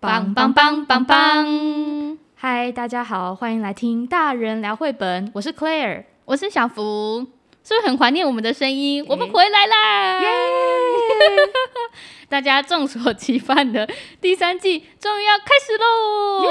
棒棒棒棒棒！嗨，大家好，欢迎来听大人聊绘本。我是 Claire，我是小福。是不是很怀念我们的声音？我们回来啦！耶！大家众所期盼的第三季终于要开始喽！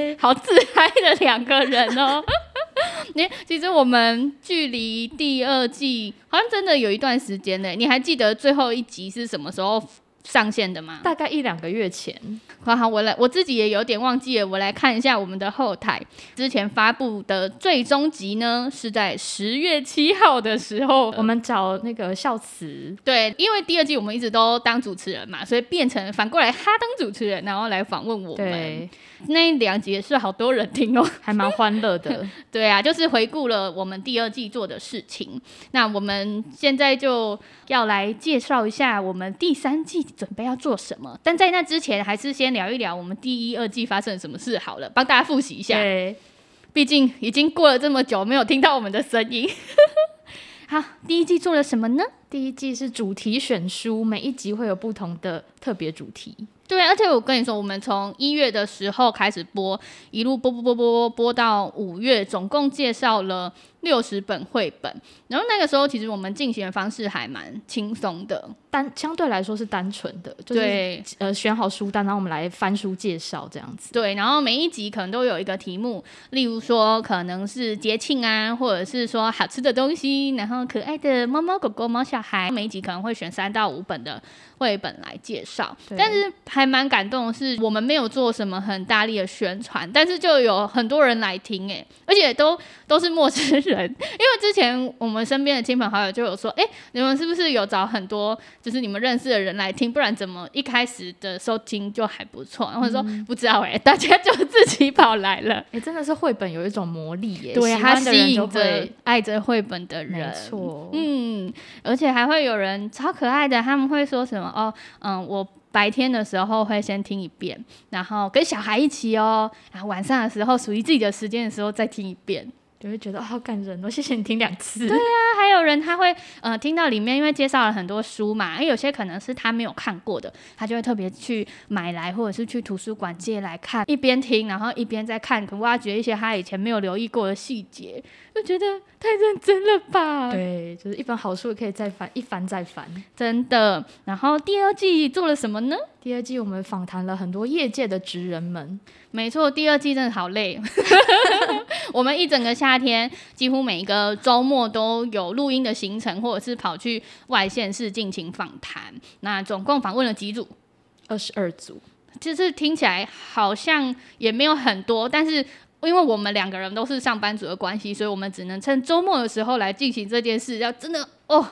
耶！好自嗨的两个人哦。你其实我们距离第二季好像真的有一段时间呢。你还记得最后一集是什么时候上线的吗？大概一两个月前。好好，我来，我自己也有点忘记了。我来看一下我们的后台，之前发布的最终集呢，是在十月七号的时候。我们找那个孝慈，对，因为第二季我们一直都当主持人嘛，所以变成反过来他当主持人，然后来访问我们。对，那两集也是好多人听哦，还蛮欢乐的。对啊，就是回顾了我们第二季做的事情。那我们现在就要来介绍一下我们第三季准备要做什么，但在那之前，还是先。聊一聊我们第一、二季发生了什么事好了，帮大家复习一下。对，毕竟已经过了这么久，没有听到我们的声音。好，第一季做了什么呢？第一季是主题选书，每一集会有不同的特别主题。对，而且我跟你说，我们从一月的时候开始播，一路播播播播播到五月，总共介绍了六十本绘本。然后那个时候，其实我们进行的方式还蛮轻松的，单相对来说是单纯的，就是呃选好书单，然后我们来翻书介绍这样子。对，然后每一集可能都有一个题目，例如说可能是节庆啊，或者是说好吃的东西，然后可爱的猫猫狗狗、猫小孩，每一集可能会选三到五本的绘本来介绍。但是还蛮感动的是，我们没有做什么很大力的宣传，但是就有很多人来听，哎，而且都都是陌生人，因为之前我们身边的亲朋好友就有说，哎，你们是不是有找很多就是你们认识的人来听？不然怎么一开始的收听就还不错？然后说、嗯、不知道，哎，大家就自己跑来了，哎，真的是绘本有一种魔力耶，对，它吸引着爱着绘本的人，没错，嗯，而且还会有人超可爱的，他们会说什么？哦，嗯，我。白天的时候会先听一遍，然后跟小孩一起哦，然后晚上的时候属于自己的时间的时候再听一遍。就会觉得好感人哦，谢谢你听两次。对啊，还有人他会呃听到里面，因为介绍了很多书嘛，因为有些可能是他没有看过的，他就会特别去买来，或者是去图书馆借来看，一边听，然后一边在看，挖掘一些他以前没有留意过的细节，就觉得太认真了吧？对，就是一本好书可以再翻，一翻再翻，真的。然后第二季做了什么呢？第二季我们访谈了很多业界的职人们。没错，第二季真的好累。我们一整个夏天，几乎每一个周末都有录音的行程，或者是跑去外县市进行访谈。那总共访问了几组？二十二组。就是听起来好像也没有很多，但是因为我们两个人都是上班族的关系，所以我们只能趁周末的时候来进行这件事。要真的哦。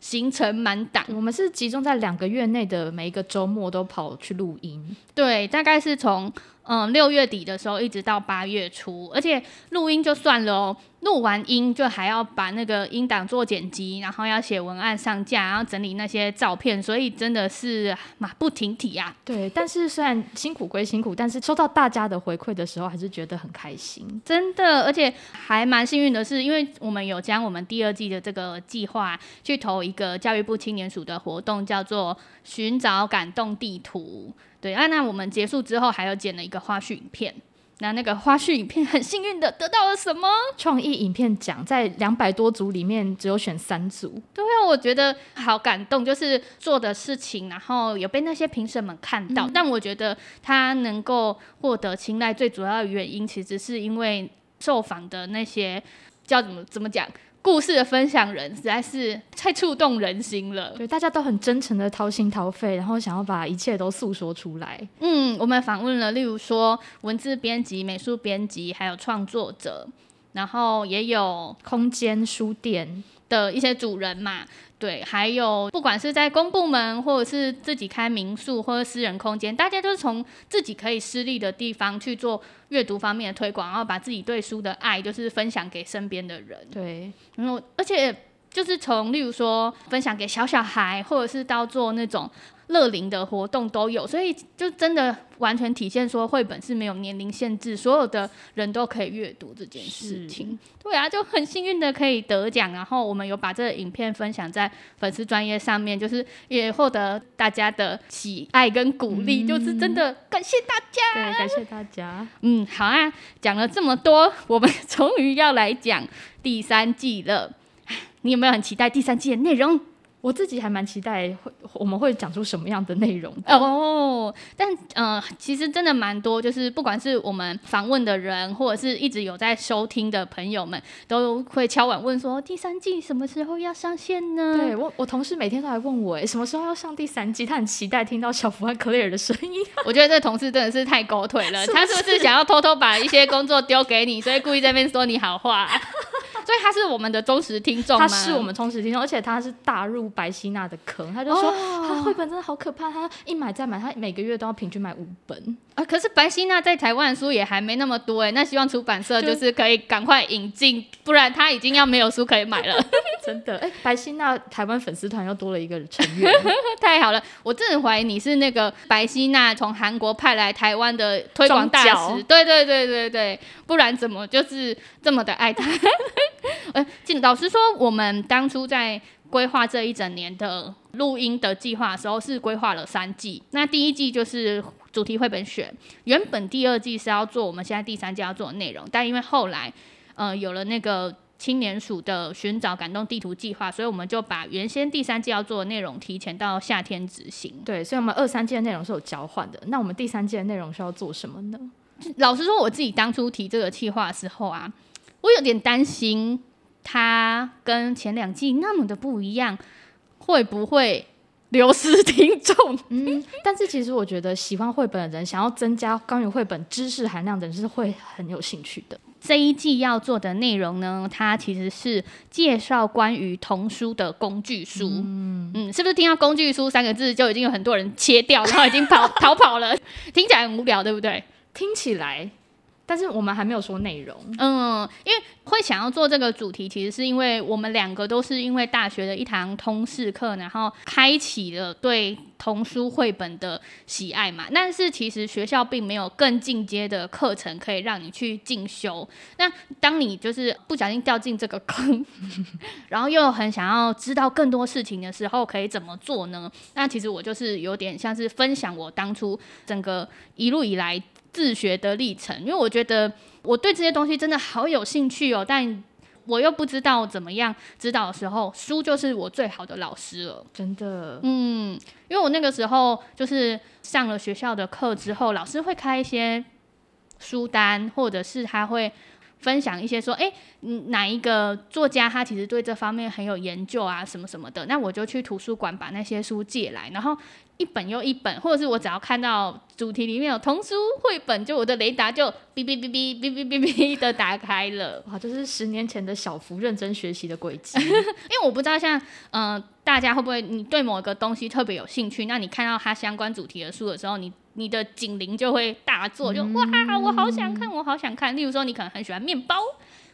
行程满档，我们是集中在两个月内的每一个周末都跑去录音。对，大概是从嗯六月底的时候一直到八月初，而且录音就算了哦。录完音就还要把那个音档做剪辑，然后要写文案上架，然后整理那些照片，所以真的是马不停蹄啊。对，但是虽然辛苦归辛苦，但是收到大家的回馈的时候，还是觉得很开心。真的，而且还蛮幸运的是，因为我们有将我们第二季的这个计划去投一个教育部青年署的活动，叫做“寻找感动地图”。对啊，那我们结束之后还有剪了一个花絮影片。那那个花絮影片很幸运的得到了什么？创意影片奖，在两百多组里面只有选三组。对啊，我觉得好感动，就是做的事情，然后有被那些评审们看到。嗯、但我觉得他能够获得青睐，最主要的原因其实是因为受访的那些叫怎么怎么讲。故事的分享人实在是太触动人心了，对，大家都很真诚的掏心掏肺，然后想要把一切都诉说出来。嗯，我们访问了，例如说文字编辑、美术编辑，还有创作者，然后也有空间书店的一些主人嘛。对，还有不管是在公部门，或者是自己开民宿或者私人空间，大家都是从自己可以施力的地方去做阅读方面的推广，然后把自己对书的爱就是分享给身边的人。对，然后而且就是从例如说分享给小小孩，或者是到做那种。乐龄的活动都有，所以就真的完全体现说绘本是没有年龄限制，所有的人都可以阅读这件事情。对啊，就很幸运的可以得奖，然后我们有把这个影片分享在粉丝专业上面，就是也获得大家的喜爱跟鼓励，嗯、就是真的感谢大家。对，感谢大家。嗯，好啊，讲了这么多，我们 终于要来讲第三季了。你有没有很期待第三季的内容？我自己还蛮期待会我们会讲出什么样的内容哦，但呃，其实真的蛮多，就是不管是我们访问的人，或者是一直有在收听的朋友们，都会敲碗问说第三季什么时候要上线呢？对我，我同事每天都来问我，哎，什么时候要上第三季？他很期待听到小福和克莱尔的声音。我觉得这同事真的是太狗腿了，是是他是不是想要偷偷把一些工作丢给你，所以故意在那边说你好话？所以他是我们的忠实听众吗？他是我们忠实听众，而且他是大入白希娜的坑，他就说他绘本真的好可怕，他一买再买，他每个月都要平均买五本啊。可是白希娜在台湾的书也还没那么多哎，那希望出版社就是可以赶快引进，不然他已经要没有书可以买了。真的哎，白希娜台湾粉丝团又多了一个成员，太好了！我真的怀疑你是那个白希娜从韩国派来台湾的推广大使，对对对对对，不然怎么就是这么的爱他？呃，老实说，我们当初在规划这一整年的录音的计划的时候，是规划了三季。那第一季就是主题绘本选，原本第二季是要做我们现在第三季要做的内容，但因为后来，呃，有了那个青年署的寻找感动地图计划，所以我们就把原先第三季要做的内容提前到夏天执行。对，所以我们二三季的内容是有交换的。那我们第三季的内容是要做什么呢？老实说，我自己当初提这个计划的时候啊，我有点担心。它跟前两季那么的不一样，会不会流失听众？嗯，但是其实我觉得喜欢绘本的人，想要增加关于绘本知识含量的人，是会很有兴趣的。这一季要做的内容呢，它其实是介绍关于童书的工具书。嗯嗯，是不是听到“工具书”三个字就已经有很多人切掉，然后已经跑 逃跑了？听起来很无聊，对不对？听起来。但是我们还没有说内容，嗯，因为会想要做这个主题，其实是因为我们两个都是因为大学的一堂通识课，然后开启了对童书绘本的喜爱嘛。但是其实学校并没有更进阶的课程可以让你去进修。那当你就是不小心掉进这个坑，然后又很想要知道更多事情的时候，可以怎么做呢？那其实我就是有点像是分享我当初整个一路以来。自学的历程，因为我觉得我对这些东西真的好有兴趣哦，但我又不知道怎么样指导的时候，书就是我最好的老师了。真的，嗯，因为我那个时候就是上了学校的课之后，老师会开一些书单，或者是他会分享一些说，哎，哪一个作家他其实对这方面很有研究啊，什么什么的，那我就去图书馆把那些书借来，然后。一本又一本，或者是我只要看到主题里面有童书绘本，就我的雷达就哔哔哔哔哔哔哔哔的打开了。哇，这是十年前的小福认真学习的轨迹。因为我不知道像嗯、大家会不会，你对某一个东西特别有兴趣，那你看到它相关主题的书的时候，你你的警铃就会大作，就哇，我好想看，我好想看。例如说，你可能很喜欢面包。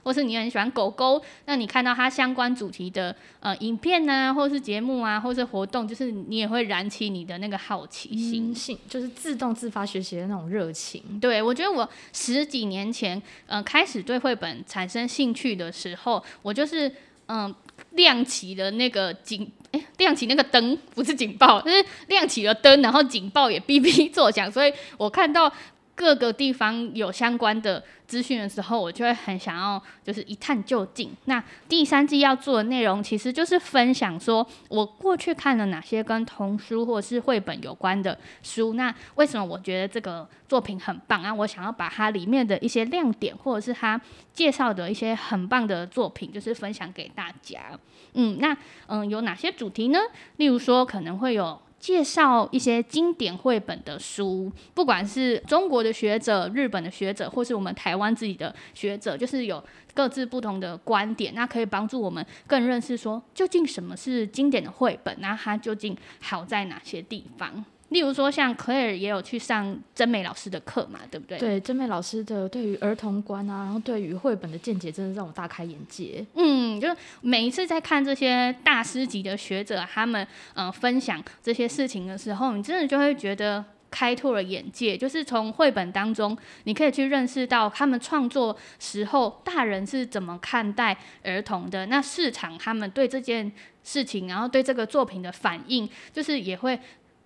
或是你很喜欢狗狗，那你看到它相关主题的呃影片呐、啊，或是节目啊，或是活动，就是你也会燃起你的那个好奇心，性、嗯、就是自动自发学习的那种热情。对，我觉得我十几年前呃开始对绘本产生兴趣的时候，我就是嗯、呃、亮起了那个警，哎，亮起那个灯，不是警报，就是亮起了灯，然后警报也哔哔作响，所以我看到。各个地方有相关的资讯的时候，我就会很想要，就是一探究竟。那第三季要做的内容，其实就是分享说我过去看了哪些跟童书或者是绘本有关的书。那为什么我觉得这个作品很棒啊？我想要把它里面的一些亮点，或者是它介绍的一些很棒的作品，就是分享给大家。嗯，那嗯，有哪些主题呢？例如说，可能会有。介绍一些经典绘本的书，不管是中国的学者、日本的学者，或是我们台湾自己的学者，就是有各自不同的观点，那可以帮助我们更认识说，究竟什么是经典的绘本，那它究竟好在哪些地方？例如说，像 Claire 也有去上真美老师的课嘛，对不对？对，真美老师的对于儿童观啊，然后对于绘本的见解，真的让我大开眼界。嗯，就是每一次在看这些大师级的学者他们嗯、呃、分享这些事情的时候，你真的就会觉得开拓了眼界。就是从绘本当中，你可以去认识到他们创作时候大人是怎么看待儿童的，那市场他们对这件事情，然后对这个作品的反应，就是也会。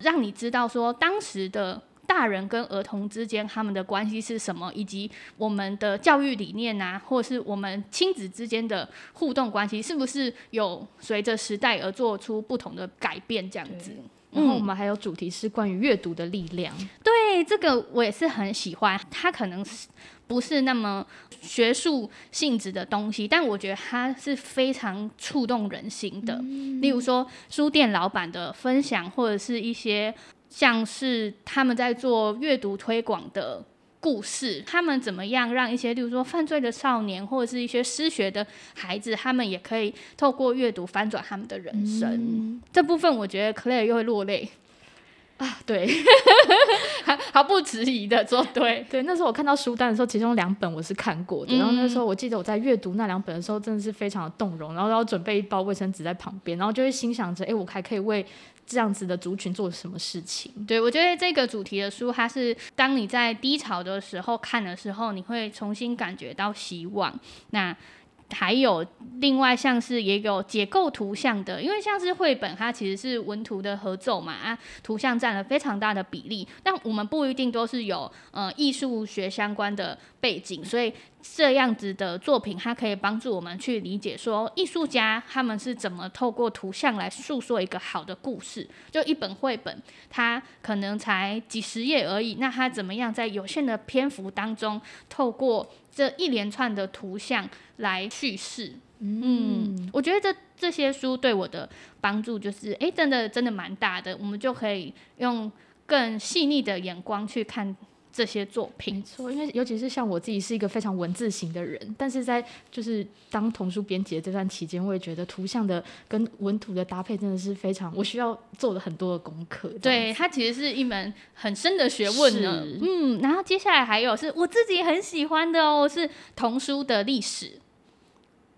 让你知道说，当时的大人跟儿童之间他们的关系是什么，以及我们的教育理念啊，或是我们亲子之间的互动关系，是不是有随着时代而做出不同的改变？这样子。然后我们还有主题是关于阅读的力量。对，这个我也是很喜欢。它可能是不是那么学术性质的东西，但我觉得它是非常触动人心的。嗯、例如说书店老板的分享，或者是一些像是他们在做阅读推广的故事，他们怎么样让一些，例如说犯罪的少年，或者是一些失学的孩子，他们也可以透过阅读翻转他们的人生。嗯、这部分我觉得 Claire 又会落泪啊，对，毫不迟疑的说对。对，那时候我看到书单的时候，其中两本我是看过的，嗯、然后那时候我记得我在阅读那两本的时候，真的是非常的动容，然后要准备一包卫生纸在旁边，然后就会心想着，哎，我还可以为。这样子的族群做什么事情？对，我觉得这个主题的书，它是当你在低潮的时候看的时候，你会重新感觉到希望。那还有另外像是也有解构图像的，因为像是绘本，它其实是文图的合奏嘛，啊，图像占了非常大的比例。但我们不一定都是有呃艺术学相关的背景，所以这样子的作品，它可以帮助我们去理解说艺术家他们是怎么透过图像来诉说一个好的故事。就一本绘本，它可能才几十页而已，那它怎么样在有限的篇幅当中，透过这一连串的图像来叙事，嗯，我觉得这这些书对我的帮助就是，哎，真的真的蛮大的。我们就可以用更细腻的眼光去看这些作品。没错，因为尤其是像我自己是一个非常文字型的人，但是在就是当童书编辑的这段期间，我也觉得图像的跟文图的搭配真的是非常，我需要做了很多的功课。对，它其实是一门很深的学问呢。嗯，然后接下来还有是我自己很喜欢的哦，是童书的历史。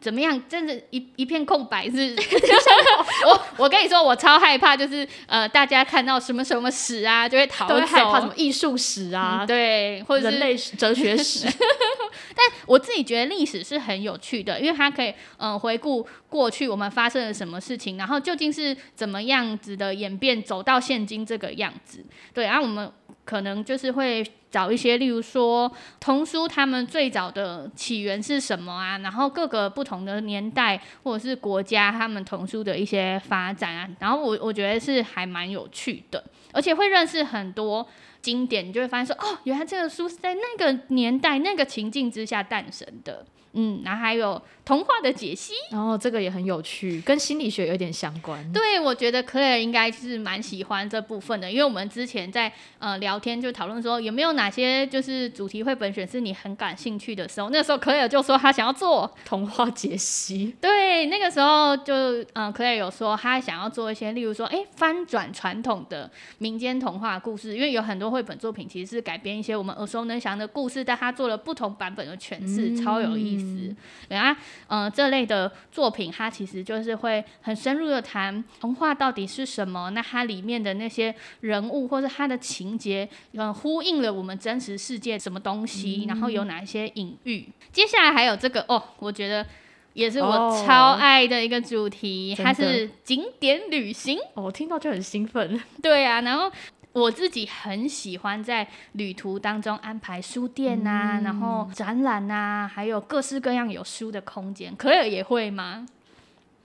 怎么样？真的一一片空白是？我我跟你说，我超害怕，就是呃，大家看到什么什么史啊，就会逃走。害怕什么艺术史啊、嗯？对，或者是人类史、哲学史。但我自己觉得历史是很有趣的，因为它可以嗯、呃、回顾过去我们发生了什么事情，然后究竟是怎么样子的演变，走到现今这个样子。对，然后我们可能就是会。找一些，例如说童书，他们最早的起源是什么啊？然后各个不同的年代或者是国家，他们童书的一些发展啊。然后我我觉得是还蛮有趣的，而且会认识很多经典，你就会发现说，哦，原来这个书是在那个年代、那个情境之下诞生的。嗯，然后还有童话的解析，然后这个也很有趣，跟心理学有点相关。对，我觉得 Claire 应该是蛮喜欢这部分的，因为我们之前在呃聊天就讨论说有没有哪些就是主题绘本选是你很感兴趣的时候，那个时候 Claire 就说他想要做童话解析。对，那个时候就嗯、呃、Claire 有说他想要做一些，例如说哎翻转传统的民间童话故事，因为有很多绘本作品其实是改编一些我们耳熟能详的故事，但他做了不同版本的诠释，嗯、超有意思。嗯，对啊，嗯，这类的作品，它其实就是会很深入的谈童话到底是什么，那它里面的那些人物或者它的情节，嗯，呼应了我们真实世界什么东西，然后有哪一些隐喻。嗯、接下来还有这个哦，我觉得也是我超爱的一个主题，哦、它是景点旅行。哦，我听到就很兴奋。对啊，然后。我自己很喜欢在旅途当中安排书店啊，嗯、然后展览啊，还有各式各样有书的空间。可尔也会吗？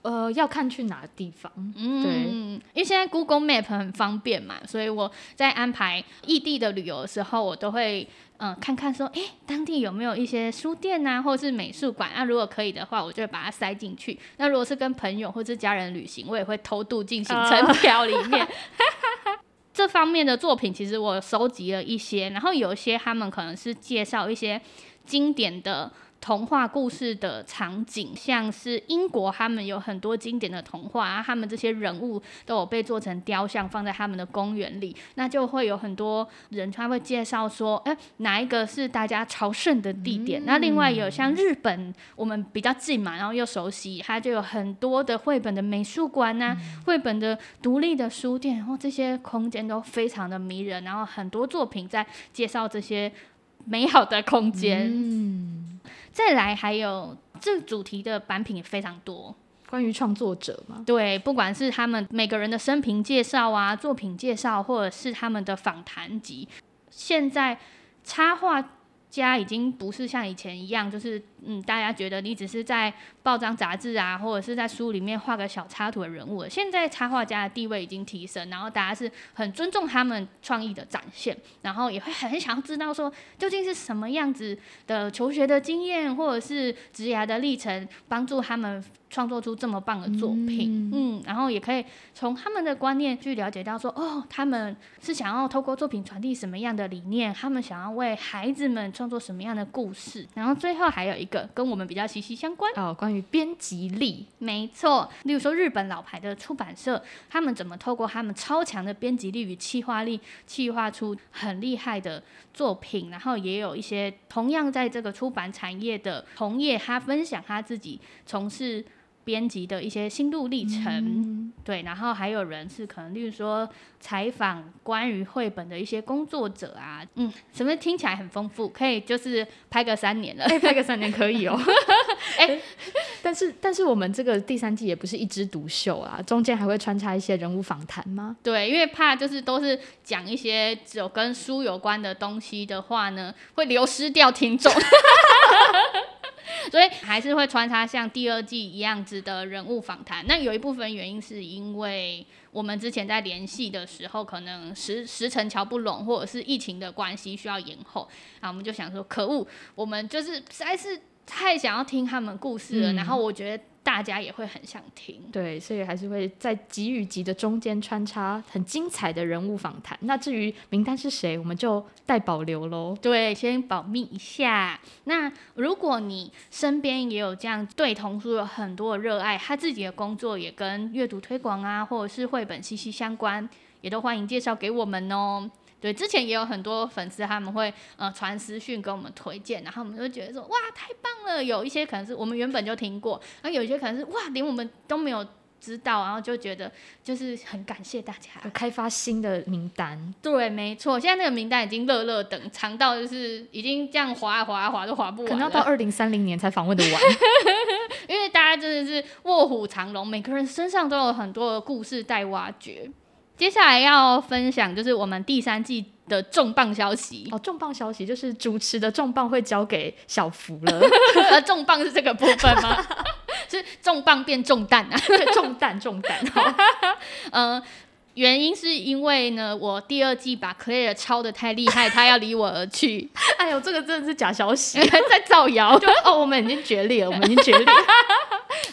呃，要看去哪个地方。嗯，对，因为现在 Google Map 很方便嘛，所以我在安排异地的旅游的时候，我都会嗯、呃、看看说，哎，当地有没有一些书店啊，或者是美术馆。啊、如果可以的话，我就会把它塞进去。那如果是跟朋友或是家人旅行，我也会偷渡进行程表里面。呃 这方面的作品，其实我收集了一些，然后有一些他们可能是介绍一些经典的童话故事的场景，像是英国，他们有很多经典的童话啊，他们这些人物都有被做成雕像，放在他们的公园里，那就会有很多人他会介绍说，哎，哪一个是大家朝圣的地点？嗯、那另外有像日本，我们比较近嘛，然后又熟悉，它就有很多的绘本的美术馆呐、啊，绘、嗯、本的独立的书店，然后这些空间都非常的迷人，然后很多作品在介绍这些美好的空间。嗯。再来，还有这主题的版品也非常多，关于创作者嘛，对，不管是他们每个人的生平介绍啊、作品介绍，或者是他们的访谈集，现在插画家已经不是像以前一样，就是嗯，大家觉得你只是在报章杂志啊，或者是在书里面画个小插图的人物。现在插画家的地位已经提升，然后大家是很尊重他们创意的展现，然后也会很想要知道说，究竟是什么样子的求学的经验，或者是职涯的历程，帮助他们。创作出这么棒的作品，嗯，嗯，然后也可以从他们的观念去了解到说，哦，他们是想要透过作品传递什么样的理念，他们想要为孩子们创作什么样的故事，然后最后还有一个跟我们比较息息相关哦，关于编辑力，没错，例如说日本老牌的出版社，他们怎么透过他们超强的编辑力与企划力，企划出很厉害的作品，然后也有一些同样在这个出版产业的同业，他分享他自己从事。编辑的一些心路历程，嗯，对，然后还有人是可能，例如说采访关于绘本的一些工作者啊，嗯，什么听起来很丰富，可以就是拍个三年了，欸、拍个三年可以哦。哎、欸，但是但是我们这个第三季也不是一枝独秀啊，中间还会穿插一些人物访谈吗？对，因为怕就是都是讲一些只有跟书有关的东西的话呢，会流失掉听众。所以还是会穿插像第二季一样子的人物访谈。那有一部分原因是因为我们之前在联系的时候，可能时时辰瞧不拢，或者是疫情的关系需要延后。啊，我们就想说，可恶，我们就是实在是太想要听他们故事了。嗯、然后我觉得。大家也会很想听，对，所以还是会在集与集的中间穿插很精彩的人物访谈。那至于名单是谁，我们就待保留喽。对，先保密一下。那如果你身边也有这样对童书有很多的热爱，他自己的工作也跟阅读推广啊，或者是绘本息息相关，也都欢迎介绍给我们哦。对，之前也有很多粉丝他们会呃传私讯给我们推荐，然后我们就觉得说哇太棒了，有一些可能是我们原本就听过，然后有一些可能是哇连我们都没有知道，然后就觉得就是很感谢大家开发新的名单。对，没错，现在那个名单已经热热等，长到就是已经这样划啊划啊滑都划不完，可能要到二零三零年才访问的完，因为大家真的是卧虎藏龙，每个人身上都有很多的故事待挖掘。接下来要分享就是我们第三季的重磅消息哦，重磅消息就是主持的重磅会交给小福了。而 重磅是这个部分吗？是重磅变重担啊，重担重担。嗯，原因是因为呢，我第二季把 Claire 抄的太厉害，他要离我而去。哎呦，这个真的是假消息，在造谣。就哦，我们已经决裂了，我们已经决裂。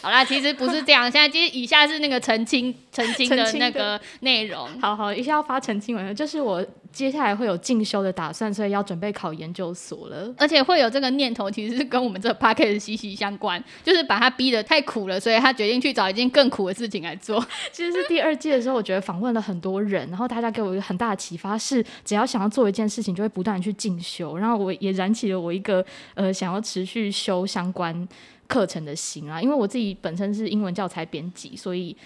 好啦，其实不是这样。现在接以下是那个澄清澄清的那个内容。好好，一下要发澄清文，就是我接下来会有进修的打算，所以要准备考研究所了。而且会有这个念头，其实是跟我们这个 podcast 息息相关，就是把他逼得太苦了，所以他决定去找一件更苦的事情来做。其实是第二季的时候，我觉得访问了很多人，然后大家给我一个很大的启发是，只要想要做一件事情，就会不断去进修。然后我也燃起了我一个呃想要持续修相关。课程的心啊，因为我自己本身是英文教材编辑，所以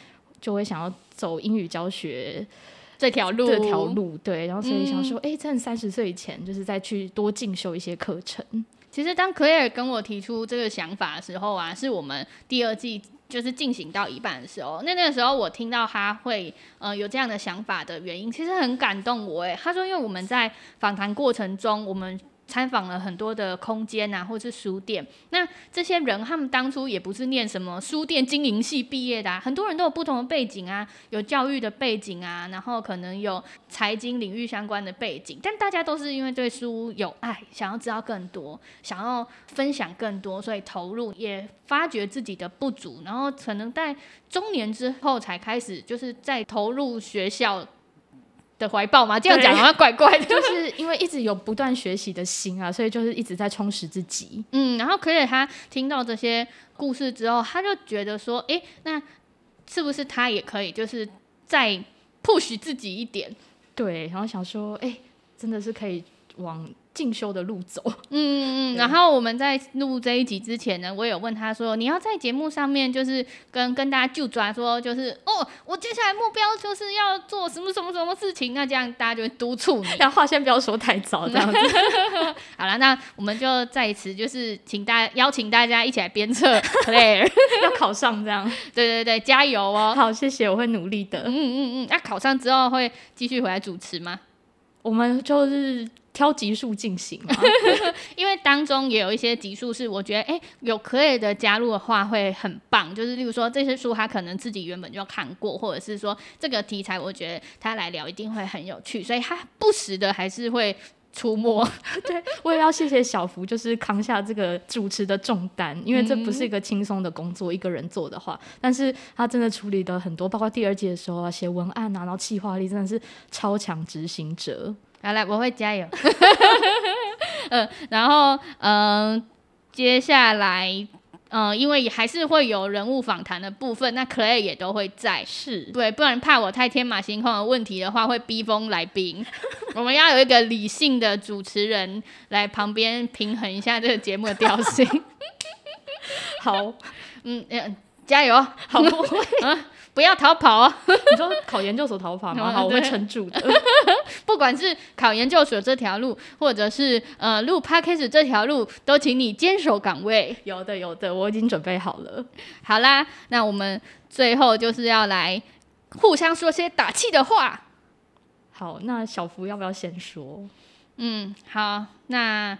就会想要走英语教学这条路。这条路，对，然后所以想说，哎、嗯，趁三十岁以前，就是再去多进修一些课程。其实当 Claire 跟我提出这个想法的时候啊，是我们第二季就是进行到一半的时候。那那个时候我听到他会呃有这样的想法的原因，其实很感动我。哎，他说，因为我们在访谈过程中，我们。参访了很多的空间啊，或是书店。那这些人，他们当初也不是念什么书店经营系毕业的啊，很多人都有不同的背景啊，有教育的背景啊，然后可能有财经领域相关的背景，但大家都是因为对书有爱，想要知道更多，想要分享更多，所以投入，也发觉自己的不足，然后可能在中年之后才开始，就是在投入学校。的怀抱嘛，这样讲好像怪怪的，就是因为一直有不断学习的心啊，所以就是一直在充实自己。嗯，然后可以他听到这些故事之后，他就觉得说，哎，那是不是他也可以，就是再 push 自己一点？对，然后想说，哎，真的是可以往。进修的路走，嗯嗯嗯，然后我们在录这一集之前呢，我有问他说，你要在节目上面就是跟跟大家就抓说，就是哦，我接下来目标就是要做什么什么什么事情，那这样大家就会督促你。但话先不要说太早，这样子。好了，那我们就在此就是请大家邀请大家一起来鞭策 Claire 要考上这样。对对对，加油哦！好，谢谢，我会努力的。嗯嗯嗯，那考上之后会继续回来主持吗？我们就是。挑集数进行嘛，因为当中也有一些集数是我觉得，哎、有可以的加入的话会很棒。就是例如说这些书他可能自己原本就看过，或者是说这个题材我觉得他来聊一定会很有趣，所以他不时的还是会出没。对，我也要谢谢小福，就是扛下这个主持的重担，因为这不是一个轻松的工作，一个人做的话，但是他真的处理的很多，包括第二季的时候啊，写文案啊，然后企划力真的是超强执行者。好了，我会加油。嗯，然后嗯、呃，接下来嗯、呃，因为还是会有人物访谈的部分，那 Claire 也都会在，是对，不然怕我太天马行空的问题的话，会逼疯来宾。我们要有一个理性的主持人来旁边平衡一下这个节目的调性。好，嗯嗯，加油，好不会。不要逃跑哦！你说考研究所逃跑吗？好，我会撑住的。不管是考研究所这条路，或者是呃录 Podcast 这条路，都请你坚守岗位。有的，有的，我已经准备好了。好啦，那我们最后就是要来互相说些打气的话。好，那小福要不要先说？嗯，好，那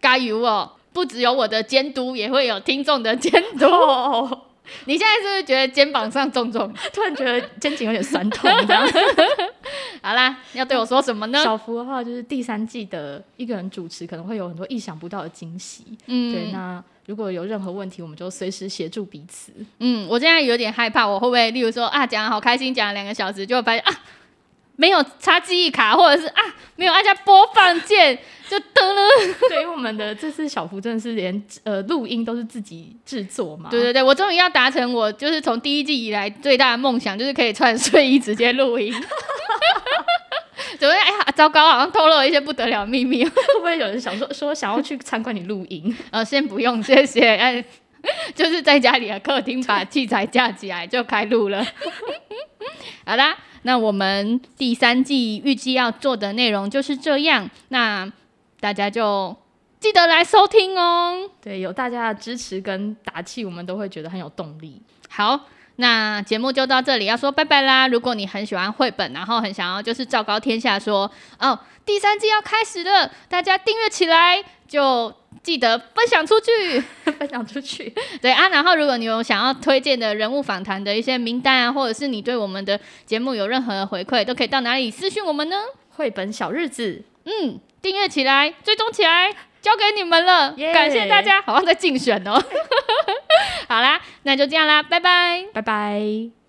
加油哦！不只有我的监督，也会有听众的监督。你现在是不是觉得肩膀上重重？突然觉得肩颈有点酸痛，这样。好啦，要对我说什么呢？小福的话就是第三季的一个人主持，可能会有很多意想不到的惊喜。嗯，对。那如果有任何问题，我们就随时协助彼此。嗯，我现在有点害怕，我会不会，例如说啊，讲得好开心，讲了两个小时，就会发现啊。没有插记忆卡，或者是啊，没有按下播放键，就得了。对于我们的这次小福真的是连呃录音都是自己制作嘛？对对对，我终于要达成我就是从第一季以来最大的梦想，就是可以穿睡衣直接录音。怎么样？哎呀，糟糕，好像透露了一些不得了秘密。会不会有人想说说想要去参观你录音？呃，先不用，谢谢。哎，就是在家里的客厅把器材架起来就开录了。好啦。那我们第三季预计要做的内容就是这样，那大家就记得来收听哦。对，有大家的支持跟打气，我们都会觉得很有动力。好，那节目就到这里，要说拜拜啦。如果你很喜欢绘本，然后很想要就是昭告天下说，哦，第三季要开始了，大家订阅起来就。记得分享出去，分享出去。对啊，然后如果你有想要推荐的人物访谈的一些名单啊，或者是你对我们的节目有任何的回馈，都可以到哪里私讯我们呢？绘本小日子，嗯，订阅起来，追踪起来，交给你们了。感谢大家，好像在竞选哦。好啦，那就这样啦，拜拜，拜拜。